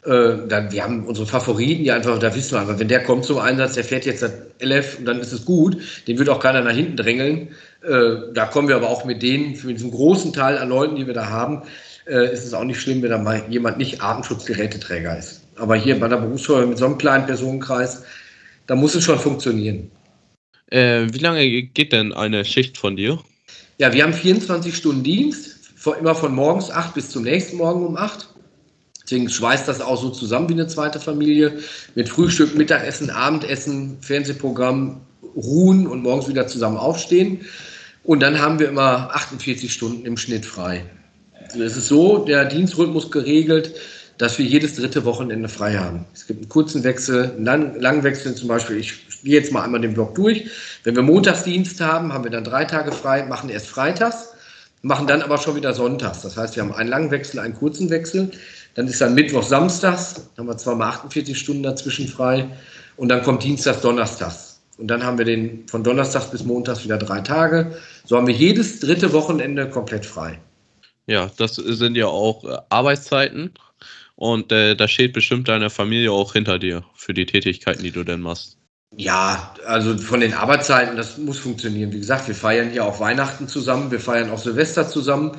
Äh, dann, wir haben unsere Favoriten, die einfach, da wissen wir einfach, wenn der kommt zum Einsatz, der fährt jetzt das LF und dann ist es gut. Den wird auch keiner nach hinten drängeln. Äh, da kommen wir aber auch mit denen, für diesen großen Teil an Leuten, die wir da haben, äh, ist es auch nicht schlimm, wenn da mal jemand nicht Atemschutzgeräteträger ist. Aber hier bei der Berufsfeuerwehr mit so einem kleinen Personenkreis, da muss es schon funktionieren. Äh, wie lange geht denn eine Schicht von dir? Ja, wir haben 24 Stunden Dienst, immer von morgens 8 bis zum nächsten Morgen um 8. Deswegen schweißt das auch so zusammen wie eine zweite Familie. Mit Frühstück, Mittagessen, Abendessen, Fernsehprogramm, ruhen und morgens wieder zusammen aufstehen. Und dann haben wir immer 48 Stunden im Schnitt frei. Es ist so, der Dienstrhythmus geregelt, dass wir jedes dritte Wochenende frei haben. Es gibt einen kurzen Wechsel, einen lang, langen Wechsel zum Beispiel. Ich gehe jetzt mal einmal den Block durch. Wenn wir Montagsdienst haben, haben wir dann drei Tage frei, machen erst freitags, machen dann aber schon wieder sonntags. Das heißt, wir haben einen langen Wechsel, einen kurzen Wechsel. Dann ist dann Mittwoch, Samstags, haben wir zwar mal 48 Stunden dazwischen frei. Und dann kommt Dienstags, Donnerstags. Und dann haben wir den von Donnerstags bis Montags wieder drei Tage. So haben wir jedes dritte Wochenende komplett frei. Ja, das sind ja auch äh, Arbeitszeiten. Und äh, da steht bestimmt deine Familie auch hinter dir für die Tätigkeiten, die du denn machst. Ja, also von den Arbeitszeiten, das muss funktionieren. Wie gesagt, wir feiern hier auch Weihnachten zusammen, wir feiern auch Silvester zusammen.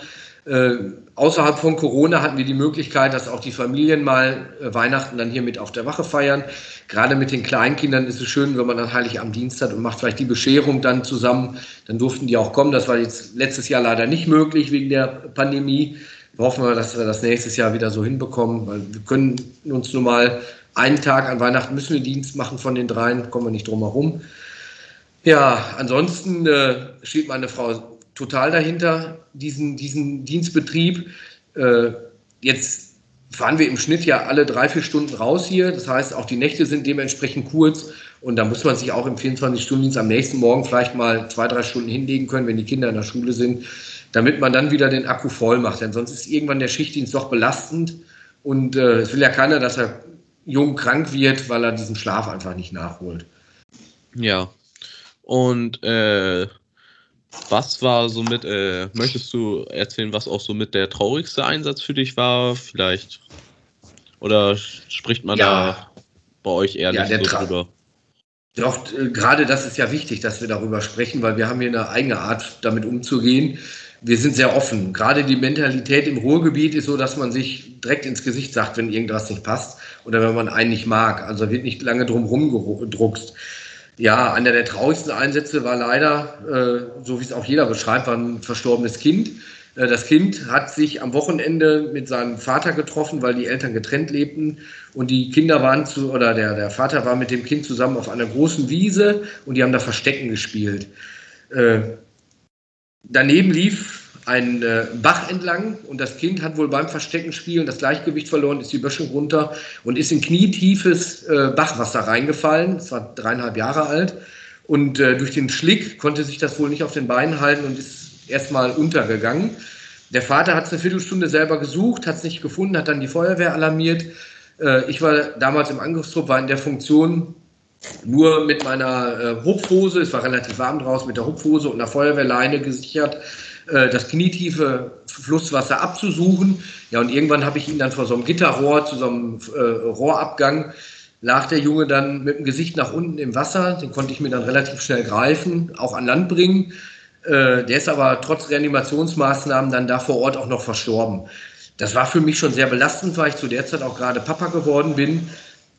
Äh, außerhalb von Corona hatten wir die Möglichkeit, dass auch die Familien mal äh, Weihnachten dann hier mit auf der Wache feiern. Gerade mit den Kleinkindern ist es schön, wenn man dann heilig am Dienst hat und macht vielleicht die Bescherung dann zusammen. Dann durften die auch kommen. Das war jetzt letztes Jahr leider nicht möglich wegen der Pandemie. Wir hoffen wir, dass wir das nächstes Jahr wieder so hinbekommen, weil wir können uns nun mal einen Tag an Weihnachten müssen wir Dienst machen von den dreien, kommen wir nicht drum herum. Ja, ansonsten äh, steht meine Frau total dahinter, diesen, diesen Dienstbetrieb. Äh, jetzt fahren wir im Schnitt ja alle drei, vier Stunden raus hier. Das heißt, auch die Nächte sind dementsprechend kurz. Und da muss man sich auch im 24-Stunden-Dienst am nächsten Morgen vielleicht mal zwei, drei Stunden hinlegen können, wenn die Kinder in der Schule sind, damit man dann wieder den Akku voll macht. Denn sonst ist irgendwann der Schichtdienst doch belastend. Und äh, es will ja keiner, dass er jung krank wird, weil er diesen Schlaf einfach nicht nachholt. Ja. Und äh, was war so mit, äh, möchtest du erzählen, was auch so mit der traurigste Einsatz für dich war? Vielleicht. Oder spricht man ja. da bei euch ehrlich ja, so drüber? Doch, äh, gerade das ist ja wichtig, dass wir darüber sprechen, weil wir haben hier eine eigene Art, damit umzugehen. Wir sind sehr offen. Gerade die Mentalität im Ruhrgebiet ist so, dass man sich direkt ins Gesicht sagt, wenn irgendwas nicht passt oder wenn man einen nicht mag. Also wird nicht lange drum rumgedruckst. Ja, einer der traurigsten Einsätze war leider, äh, so wie es auch jeder beschreibt, war ein verstorbenes Kind. Äh, das Kind hat sich am Wochenende mit seinem Vater getroffen, weil die Eltern getrennt lebten. Und die Kinder waren zu, oder der, der Vater war mit dem Kind zusammen auf einer großen Wiese und die haben da Verstecken gespielt. Äh, daneben lief einen äh, Bach entlang und das Kind hat wohl beim Versteckenspielen das Gleichgewicht verloren, ist die Böschung runter und ist in knietiefes äh, Bachwasser reingefallen. Es war dreieinhalb Jahre alt und äh, durch den Schlick konnte sich das wohl nicht auf den Beinen halten und ist erstmal untergegangen. Der Vater hat es eine Viertelstunde selber gesucht, hat es nicht gefunden, hat dann die Feuerwehr alarmiert. Äh, ich war damals im Angriffstrupp, war in der Funktion nur mit meiner äh, Hupfhose, es war relativ warm draußen, mit der Hupfhose und einer Feuerwehrleine gesichert äh, das knietiefe Flusswasser abzusuchen. Ja, und irgendwann habe ich ihn dann vor so einem Gitterrohr zu so einem äh, Rohrabgang lag der Junge dann mit dem Gesicht nach unten im Wasser. Den konnte ich mir dann relativ schnell greifen, auch an Land bringen. Äh, der ist aber trotz Reanimationsmaßnahmen dann da vor Ort auch noch verstorben. Das war für mich schon sehr belastend, weil ich zu der Zeit auch gerade Papa geworden bin.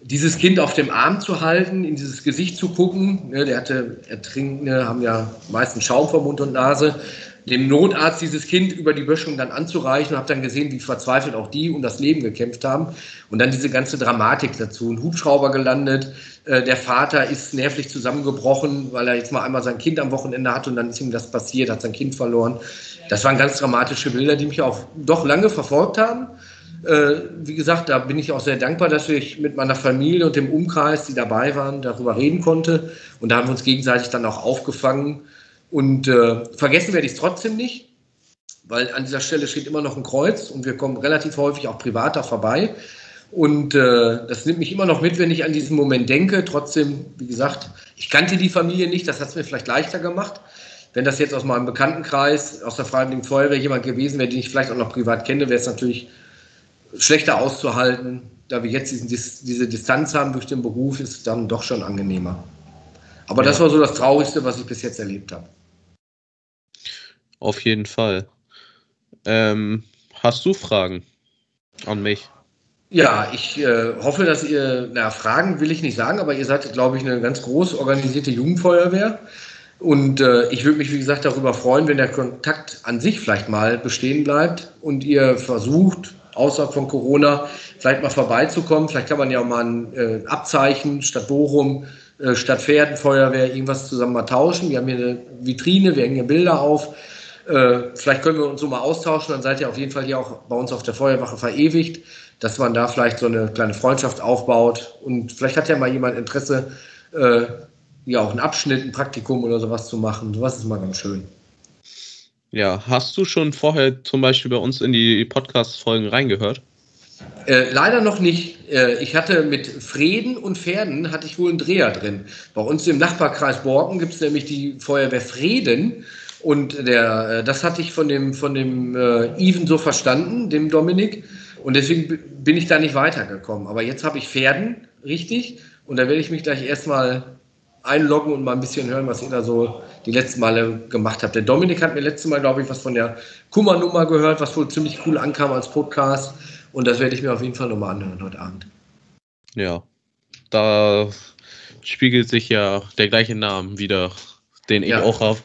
Dieses Kind auf dem Arm zu halten, in dieses Gesicht zu gucken, ne, der hatte Ertrinkende, haben ja meistens Schaum vor Mund und Nase, dem Notarzt dieses Kind über die Böschung dann anzureichen und habe dann gesehen, wie verzweifelt auch die um das Leben gekämpft haben. Und dann diese ganze Dramatik dazu. Ein Hubschrauber gelandet, äh, der Vater ist nervlich zusammengebrochen, weil er jetzt mal einmal sein Kind am Wochenende hatte und dann ist ihm das passiert, hat sein Kind verloren. Das waren ganz dramatische Bilder, die mich auch doch lange verfolgt haben. Äh, wie gesagt, da bin ich auch sehr dankbar, dass ich mit meiner Familie und dem Umkreis, die dabei waren, darüber reden konnte. Und da haben wir uns gegenseitig dann auch aufgefangen und äh, vergessen werde ich es trotzdem nicht, weil an dieser Stelle steht immer noch ein Kreuz und wir kommen relativ häufig auch privat da vorbei. Und äh, das nimmt mich immer noch mit, wenn ich an diesen Moment denke. Trotzdem, wie gesagt, ich kannte die Familie nicht, das hat es mir vielleicht leichter gemacht. Wenn das jetzt aus meinem Bekanntenkreis, aus der Freiwilligen Feuerwehr jemand gewesen wäre, den ich vielleicht auch noch privat kenne, wäre es natürlich schlechter auszuhalten. Da wir jetzt diesen, diese Distanz haben durch den Beruf, ist es dann doch schon angenehmer. Aber ja. das war so das Traurigste, was ich bis jetzt erlebt habe. Auf jeden Fall. Ähm, hast du Fragen an mich? Ja, ich äh, hoffe, dass ihr, na, Fragen will ich nicht sagen, aber ihr seid, glaube ich, eine ganz groß organisierte Jugendfeuerwehr. Und äh, ich würde mich, wie gesagt, darüber freuen, wenn der Kontakt an sich vielleicht mal bestehen bleibt und ihr versucht, außerhalb von Corona, vielleicht mal vorbeizukommen. Vielleicht kann man ja auch mal ein äh, Abzeichen statt Bochum, äh, statt Pferdenfeuerwehr irgendwas zusammen mal tauschen. Wir haben hier eine Vitrine, wir hängen hier Bilder auf. Äh, vielleicht können wir uns so mal austauschen, dann seid ihr auf jeden Fall hier auch bei uns auf der Feuerwache verewigt dass man da vielleicht so eine kleine Freundschaft aufbaut und vielleicht hat ja mal jemand Interesse, äh, ja auch einen Abschnitt, ein Praktikum oder sowas zu machen. Sowas ist mal ganz schön. Ja, hast du schon vorher zum Beispiel bei uns in die Podcast-Folgen reingehört? Äh, leider noch nicht. Äh, ich hatte mit Frieden und Pferden hatte ich wohl einen Dreher drin. Bei uns im Nachbarkreis Borken gibt es nämlich die Feuerwehr Frieden. Und der, äh, das hatte ich von dem, von dem äh, Even so verstanden, dem Dominik. Und deswegen bin ich da nicht weitergekommen. Aber jetzt habe ich Pferden, richtig. Und da werde ich mich gleich erstmal einloggen und mal ein bisschen hören, was ihr da so die letzten Male gemacht habt. Der Dominik hat mir letztes Mal, glaube ich, was von der Kummernummer gehört, was wohl ziemlich cool ankam als Podcast. Und das werde ich mir auf jeden Fall nochmal anhören heute Abend. Ja, da spiegelt sich ja der gleiche Name wieder, den ich ja. auch habe.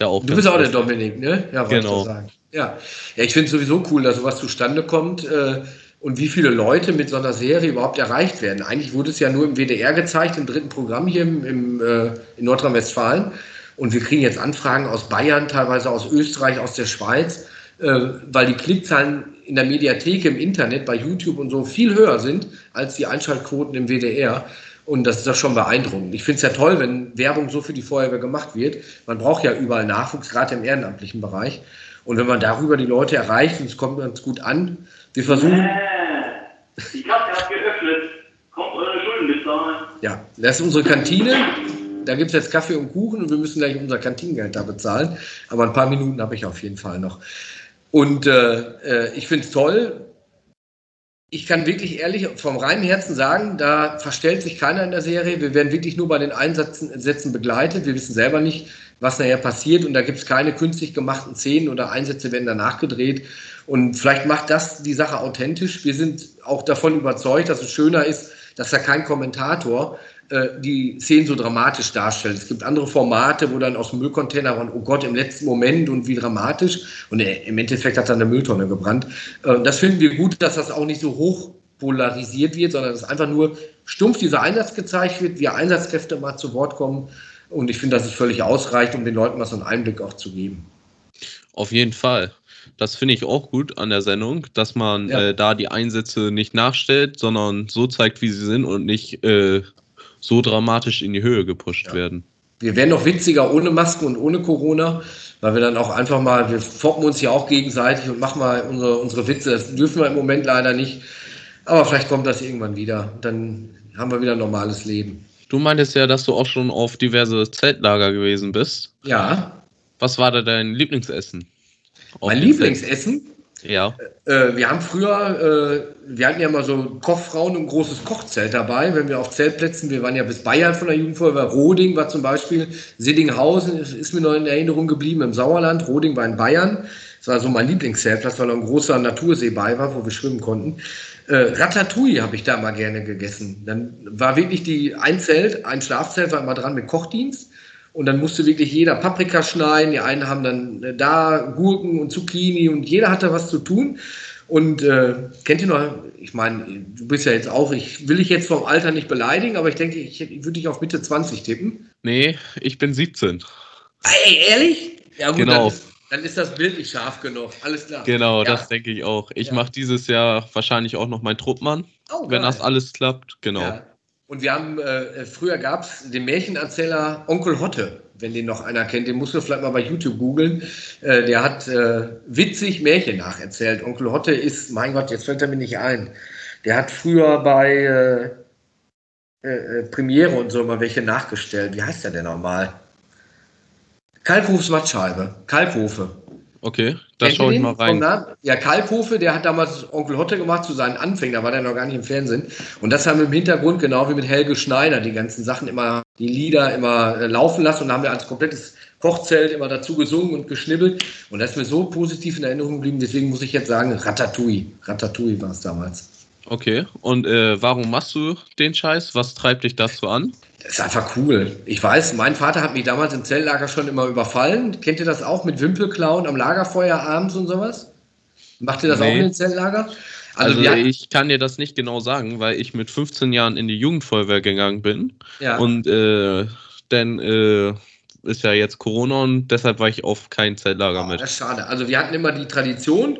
Ja du bist auch der Dominik, ne? Ja, genau. sagen. Ja, ja ich finde es sowieso cool, dass sowas zustande kommt äh, und wie viele Leute mit so einer Serie überhaupt erreicht werden. Eigentlich wurde es ja nur im WDR gezeigt, im dritten Programm hier im, im äh, in Nordrhein-Westfalen. Und wir kriegen jetzt Anfragen aus Bayern, teilweise aus Österreich, aus der Schweiz, äh, weil die Klickzahlen in der Mediathek, im Internet, bei YouTube und so viel höher sind als die Einschaltquoten im WDR. Und das ist doch schon beeindruckend. Ich finde es ja toll, wenn Werbung so für die Feuerwehr gemacht wird. Man braucht ja überall Nachwuchs, gerade im ehrenamtlichen Bereich. Und wenn man darüber die Leute erreicht und es kommt ganz gut an, wir versuchen. Äh, die Kasse hat geöffnet. Kommt eure Schulden bezahlen. Ja, das ist unsere Kantine. Da gibt es jetzt Kaffee und Kuchen und wir müssen gleich unser Kantinengeld da bezahlen. Aber ein paar Minuten habe ich auf jeden Fall noch. Und äh, äh ich finde es toll. Ich kann wirklich ehrlich vom reinen Herzen sagen, da verstellt sich keiner in der Serie. Wir werden wirklich nur bei den Einsätzen begleitet. Wir wissen selber nicht, was nachher passiert. Und da gibt es keine künstlich gemachten Szenen oder Einsätze werden danach gedreht. Und vielleicht macht das die Sache authentisch. Wir sind auch davon überzeugt, dass es schöner ist, dass da kein Kommentator die Szenen so dramatisch darstellt. Es gibt andere Formate, wo dann aus dem Müllcontainer waren, oh Gott, im letzten Moment und wie dramatisch. Und äh, im Endeffekt hat dann eine Mülltonne gebrannt. Äh, das finden wir gut, dass das auch nicht so hoch polarisiert wird, sondern dass einfach nur stumpf dieser Einsatz gezeigt wird, wie Einsatzkräfte mal zu Wort kommen und ich finde, das ist völlig ausreichend, um den Leuten mal so einen Einblick auch zu geben. Auf jeden Fall. Das finde ich auch gut an der Sendung, dass man ja. äh, da die Einsätze nicht nachstellt, sondern so zeigt, wie sie sind und nicht äh, so dramatisch in die Höhe gepusht ja. werden. Wir werden noch witziger ohne Masken und ohne Corona, weil wir dann auch einfach mal, wir foppen uns ja auch gegenseitig und machen mal unsere, unsere Witze. Das dürfen wir im Moment leider nicht. Aber vielleicht kommt das irgendwann wieder. Dann haben wir wieder ein normales Leben. Du meintest ja, dass du auch schon auf diverse Zeltlager gewesen bist. Ja. Was war da dein Lieblingsessen? Mein Lieblingsessen? Ja. Äh, wir haben früher, äh, wir hatten ja mal so Kochfrauen und ein großes Kochzelt dabei, wenn wir auf Zeltplätzen, wir waren ja bis Bayern von der Jugendfeuerwehr, Roding war zum Beispiel, Siddinghausen ist, ist mir noch in Erinnerung geblieben im Sauerland, Roding war in Bayern. Das war so mein Lieblingszeltplatz, weil da ein großer Natursee bei war, wo wir schwimmen konnten. Äh, Ratatouille habe ich da mal gerne gegessen. Dann war wirklich die ein Zelt, ein Schlafzelt war immer dran mit Kochdienst. Und dann musste wirklich jeder Paprika schneiden. Die einen haben dann äh, da Gurken und Zucchini und jeder hatte was zu tun. Und äh, kennt ihr noch, ich meine, du bist ja jetzt auch, ich will dich jetzt vom Alter nicht beleidigen, aber ich denke, ich, ich würde dich auf Mitte 20 tippen. Nee, ich bin 17. Ey, ehrlich? Ja, gut, genau. Dann, dann ist das Bild nicht scharf genug. Alles klar. Genau, ja. das denke ich auch. Ich ja. mache dieses Jahr wahrscheinlich auch noch mein Truppmann, oh, wenn das alles klappt. Genau. Ja. Und wir haben, äh, früher gab es den Märchenerzähler Onkel Hotte, wenn den noch einer kennt, den musst du vielleicht mal bei YouTube googeln. Äh, der hat äh, witzig Märchen nacherzählt. Onkel Hotte ist, mein Gott, jetzt fällt er mir nicht ein. Der hat früher bei äh, äh, Premiere und so mal welche nachgestellt. Wie heißt der denn nochmal? Kalkhofs Mattscheibe. Kalkhofe. Okay, da schaue ich mal rein. Ja, Kalkhofe, der hat damals Onkel Hotte gemacht zu seinen Anfängen, da war der noch gar nicht im Fernsehen. Und das haben wir im Hintergrund, genau wie mit Helge Schneider, die ganzen Sachen immer, die Lieder immer äh, laufen lassen und haben wir als komplettes Kochzelt immer dazu gesungen und geschnibbelt. Und das ist mir so positiv in Erinnerung geblieben, deswegen muss ich jetzt sagen, Ratatouille. Ratatouille war es damals. Okay, und äh, warum machst du den Scheiß? Was treibt dich dazu an? Ist einfach cool. Ich weiß, mein Vater hat mich damals im Zelllager schon immer überfallen. Kennt ihr das auch mit Wimpelklauen am Lagerfeuer abends und sowas? Macht ihr das nee. auch in den Zelllager? Also, also ich kann dir das nicht genau sagen, weil ich mit 15 Jahren in die Jugendfeuerwehr gegangen bin. Ja. Und äh, denn äh, ist ja jetzt Corona und deshalb war ich auf kein Zelllager oh, mit. Das ist schade. Also wir hatten immer die Tradition,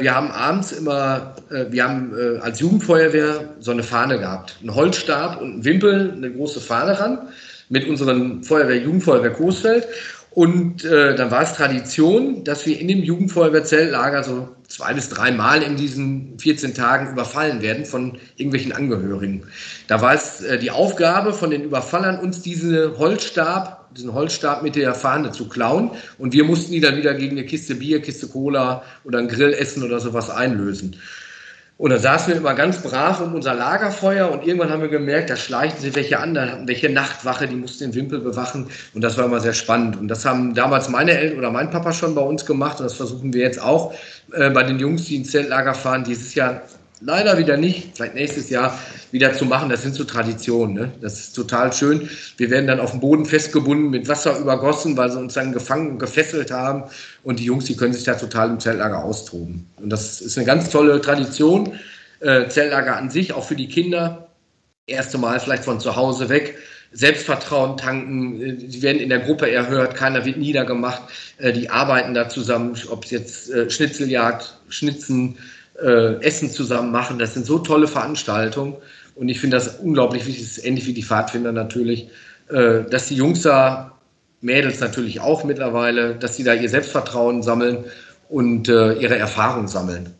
wir haben abends immer, äh, wir haben äh, als Jugendfeuerwehr so eine Fahne gehabt. Einen Holzstab und einen Wimpel, eine große Fahne ran mit unseren Feuerwehr, Jugendfeuerwehr Coesfeld. Und äh, dann war es Tradition, dass wir in dem Jugendfeuerwehrzeltlager so zwei bis drei Mal in diesen 14 Tagen überfallen werden von irgendwelchen Angehörigen. Da war es äh, die Aufgabe von den Überfallern, uns diese Holzstab, diesen Holzstab mit der Fahne zu klauen. Und wir mussten die dann wieder gegen eine Kiste Bier, Kiste Cola oder ein Grillessen oder sowas einlösen. Und dann saßen wir immer ganz brav um unser Lagerfeuer und irgendwann haben wir gemerkt, da schleichen sich welche an, welche Nachtwache, die mussten den Wimpel bewachen und das war immer sehr spannend. Und das haben damals meine Eltern oder mein Papa schon bei uns gemacht und das versuchen wir jetzt auch äh, bei den Jungs, die ins Zeltlager fahren. Dieses Jahr leider wieder nicht, vielleicht nächstes Jahr wieder zu machen. Das sind so Traditionen. Ne? Das ist total schön. Wir werden dann auf dem Boden festgebunden, mit Wasser übergossen, weil sie uns dann gefangen und gefesselt haben. Und die Jungs, die können sich da total im Zeltlager austoben. Und das ist eine ganz tolle Tradition. Äh, Zeltlager an sich, auch für die Kinder. Erste Mal vielleicht von zu Hause weg. Selbstvertrauen tanken, äh, sie werden in der Gruppe erhört, keiner wird niedergemacht, äh, die arbeiten da zusammen, ob es jetzt äh, Schnitzeljagd, Schnitzen, äh, Essen zusammen machen. Das sind so tolle Veranstaltungen und ich finde das unglaublich wichtig, das ist ähnlich wie die Pfadfinder natürlich, äh, dass die Jungs da, Mädels natürlich auch mittlerweile, dass sie da ihr Selbstvertrauen sammeln und äh, ihre Erfahrung sammeln.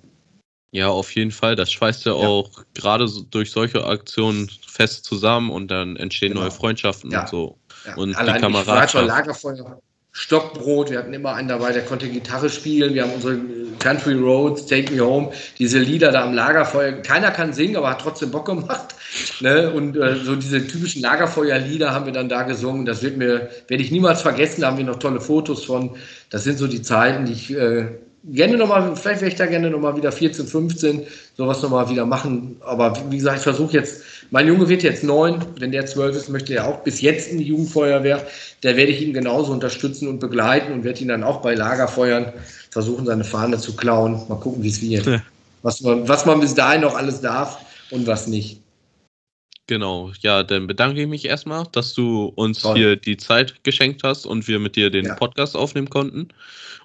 Ja, auf jeden Fall. Das schweißt ja, ja. auch gerade so durch solche Aktionen fest zusammen und dann entstehen genau. neue Freundschaften ja. und so. Ja. Und Allein die Kameradschaft. Lagerfeuer Stockbrot, wir hatten immer einen dabei, der konnte Gitarre spielen, wir haben unsere Country Roads, Take Me Home, diese Lieder da am Lagerfeuer. Keiner kann singen, aber hat trotzdem Bock gemacht. [LAUGHS] Ne? Und äh, so diese typischen Lagerfeuerlieder haben wir dann da gesungen. Das wird mir, werde ich niemals vergessen, da haben wir noch tolle Fotos von. Das sind so die Zeiten, die ich äh, gerne nochmal, vielleicht wäre ich da gerne nochmal wieder 14, 15, sowas nochmal wieder machen. Aber wie gesagt, ich versuche jetzt mein Junge wird jetzt neun, wenn der zwölf ist, möchte er auch bis jetzt in die Jugendfeuerwehr. Da werde ich ihn genauso unterstützen und begleiten und werde ihn dann auch bei Lagerfeuern versuchen, seine Fahne zu klauen. Mal gucken, wie es wird. Ja. Was, man, was man bis dahin noch alles darf und was nicht. Genau, ja, dann bedanke ich mich erstmal, dass du uns Toll. hier die Zeit geschenkt hast und wir mit dir den ja. Podcast aufnehmen konnten.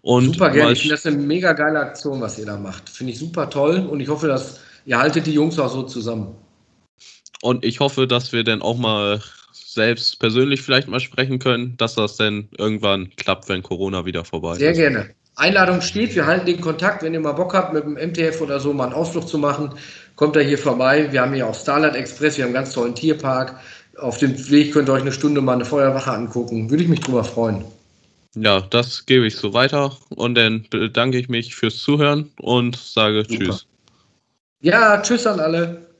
Und super gerne, ich finde das eine mega geile Aktion, was ihr da macht. Finde ich super toll und ich hoffe, dass ihr haltet die Jungs auch so zusammen. Und ich hoffe, dass wir dann auch mal selbst persönlich vielleicht mal sprechen können, dass das dann irgendwann klappt, wenn Corona wieder vorbei Sehr ist. Sehr gerne. Einladung steht, wir halten den Kontakt, wenn ihr mal Bock habt, mit dem MTF oder so mal einen Ausflug zu machen, kommt da hier vorbei. Wir haben hier auch Starlight Express, wir haben einen ganz tollen Tierpark. Auf dem Weg könnt ihr euch eine Stunde mal eine Feuerwache angucken. Würde ich mich drüber freuen. Ja, das gebe ich so weiter und dann bedanke ich mich fürs Zuhören und sage Super. Tschüss. Ja, Tschüss an alle.